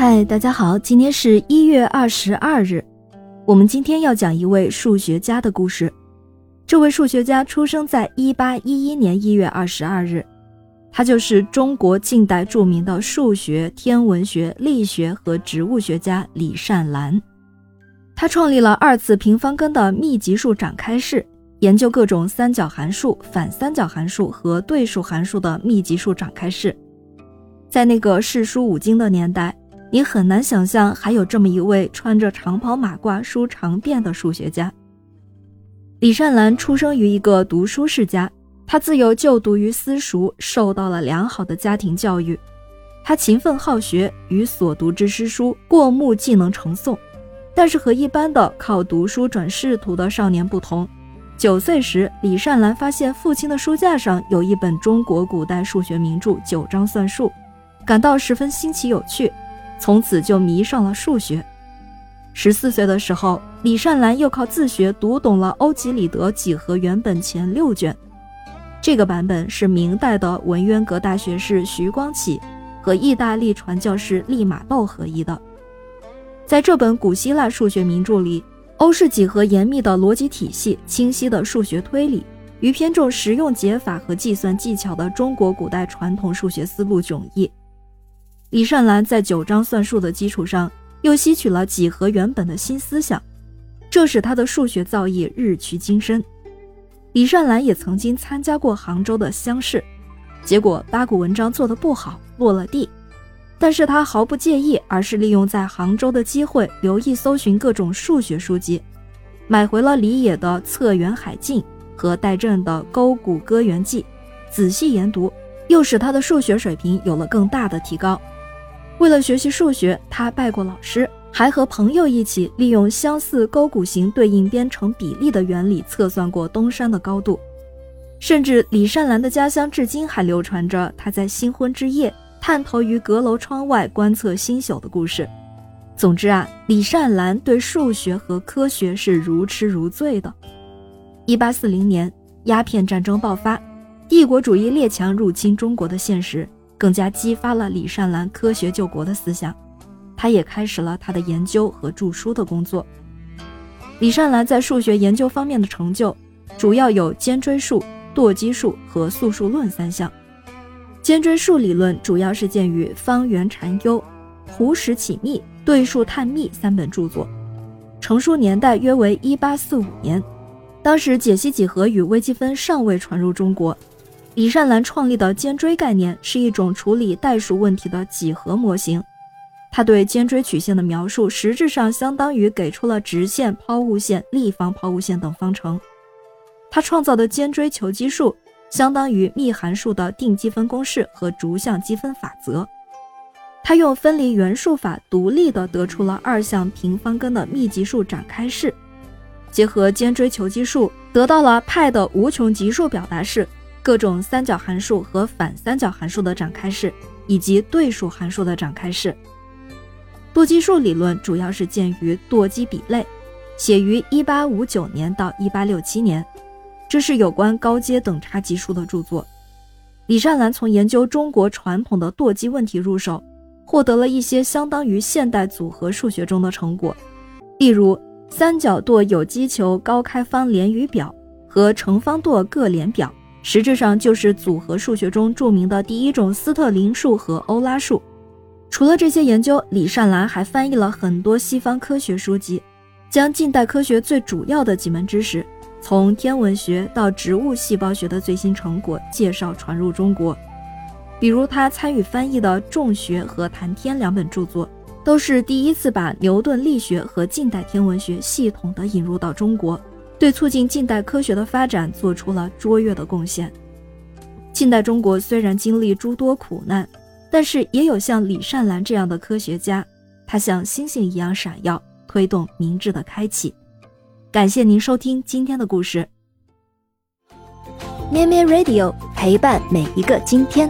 嗨，大家好，今天是一月二十二日。我们今天要讲一位数学家的故事。这位数学家出生在一八一一年一月二十二日，他就是中国近代著名的数学、天文学、力学和植物学家李善兰。他创立了二次平方根的密集数展开式，研究各种三角函数、反三角函数和对数函数的密集数展开式。在那个世书五经的年代。你很难想象还有这么一位穿着长袍马褂、梳长辫的数学家。李善兰出生于一个读书世家，他自幼就读于私塾，受到了良好的家庭教育。他勤奋好学，与所读之诗书过目即能成诵。但是和一般的靠读书转仕途的少年不同，九岁时，李善兰发现父亲的书架上有一本中国古代数学名著《九章算术》，感到十分新奇有趣。从此就迷上了数学。十四岁的时候，李善兰又靠自学读懂了欧几里得几何原本前六卷。这个版本是明代的文渊阁大学士徐光启和意大利传教士利玛窦合译的。在这本古希腊数学名著里，欧式几何严密的逻辑体系、清晰的数学推理与偏重实用解法和计算技巧的中国古代传统数学思路迥异。李善兰在九章算术的基础上，又吸取了几何原本的新思想，这使他的数学造诣日趋精深。李善兰也曾经参加过杭州的乡试，结果八股文章做得不好，落了地。但是他毫不介意，而是利用在杭州的机会，留意搜寻各种数学书籍，买回了李野的《测圆海镜》和戴震的《勾股割圆记》，仔细研读，又使他的数学水平有了更大的提高。为了学习数学，他拜过老师，还和朋友一起利用相似勾股形对应编程比例的原理测算过东山的高度。甚至李善兰的家乡至今还流传着他在新婚之夜探头于阁楼窗外观测星宿的故事。总之啊，李善兰对数学和科学是如痴如醉的。一八四零年，鸦片战争爆发，帝国主义列强入侵中国的现实。更加激发了李善兰科学救国的思想，他也开始了他的研究和著书的工作。李善兰在数学研究方面的成就，主要有尖锥数、舵基数和素数论三项。尖锥数理论主要是见于《方圆禅优》《胡石启密》《对数探秘》三本著作，成书年代约为一八四五年，当时解析几何与微积分尚未传入中国。李善兰创立的尖锥概念是一种处理代数问题的几何模型。他对尖锥曲线的描述，实质上相当于给出了直线、抛物线、立方抛物线等方程。他创造的尖锥求积数，相当于幂函数的定积分公式和逐项积分法则。他用分离元数法，独立地得出了二项平方根的密集数展开式，结合尖锥求积数，得到了派的无穷级数表达式。各种三角函数和反三角函数的展开式，以及对数函数的展开式。舵基数理论主要是见于舵基比类，写于1859年到1867年，这是有关高阶等差级数的著作。李善兰从研究中国传统的舵基问题入手，获得了一些相当于现代组合数学中的成果，例如三角舵有机球高开方连余表和乘方舵各连表。实质上就是组合数学中著名的第一种斯特林数和欧拉数。除了这些研究，李善兰还翻译了很多西方科学书籍，将近代科学最主要的几门知识，从天文学到植物细胞学的最新成果介绍传入中国。比如他参与翻译的《众学》和《谈天》两本著作，都是第一次把牛顿力学和近代天文学系统的引入到中国。对促进近代科学的发展做出了卓越的贡献。近代中国虽然经历诸多苦难，但是也有像李善兰这样的科学家，他像星星一样闪耀，推动明智的开启。感谢您收听今天的故事。咩咩 Radio 陪伴每一个今天。